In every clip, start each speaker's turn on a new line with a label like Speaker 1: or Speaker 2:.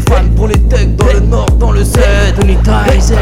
Speaker 1: Les fans, pour les thugs Dans le nord, dans le sud. Tony Tizer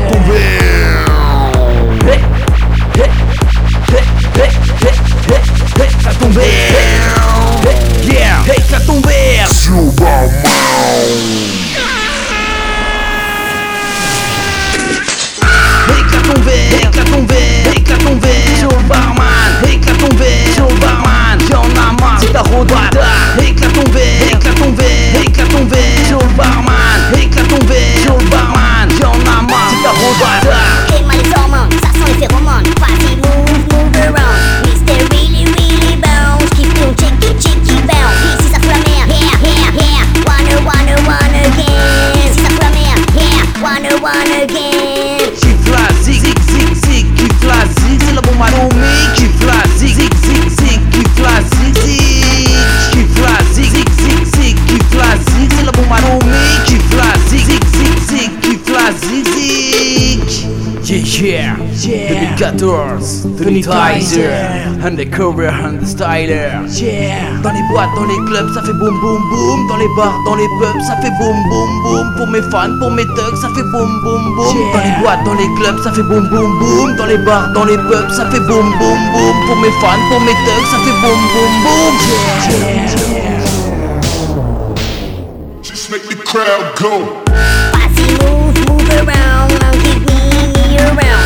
Speaker 1: Yeah,
Speaker 2: yeah.
Speaker 1: 2014 Tony Tizer Undercover, understyler Yeah. Dans les boîtes, dans les clubs, ça fait boum boum boum. Dans les bars, dans les pubs, ça fait boum boum boum. Pour mes fans, pour mes thugs, ça fait boum boum boum. Dans les boîtes, dans les clubs, ça fait boum boum boum. Dans les bars, dans les pubs, ça fait boum boum boum. Pour mes fans, pour mes thugs, ça fait boum boum boum. Yeah,
Speaker 3: Just make the crowd go.
Speaker 2: Vas-y, move, move around year round.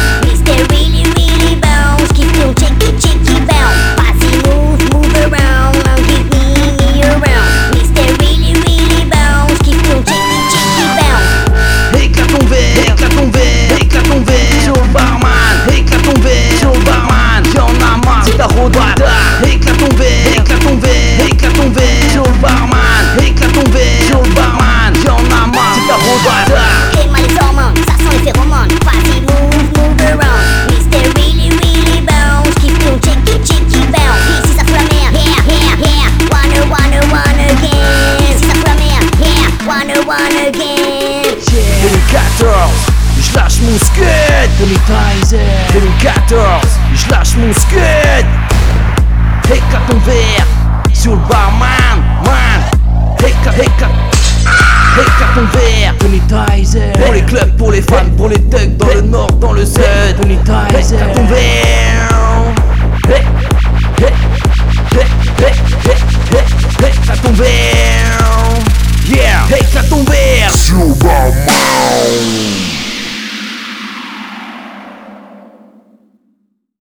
Speaker 1: 2014, je lâche mon scud Tony Tizer 2014, je lâche mon scud Éclate ton verre sur le barman, man. Éclate, éclate Éclate ton verre. Pour les clubs, pour les fans, pour les thugs Dans le nord, dans le sud. Éclate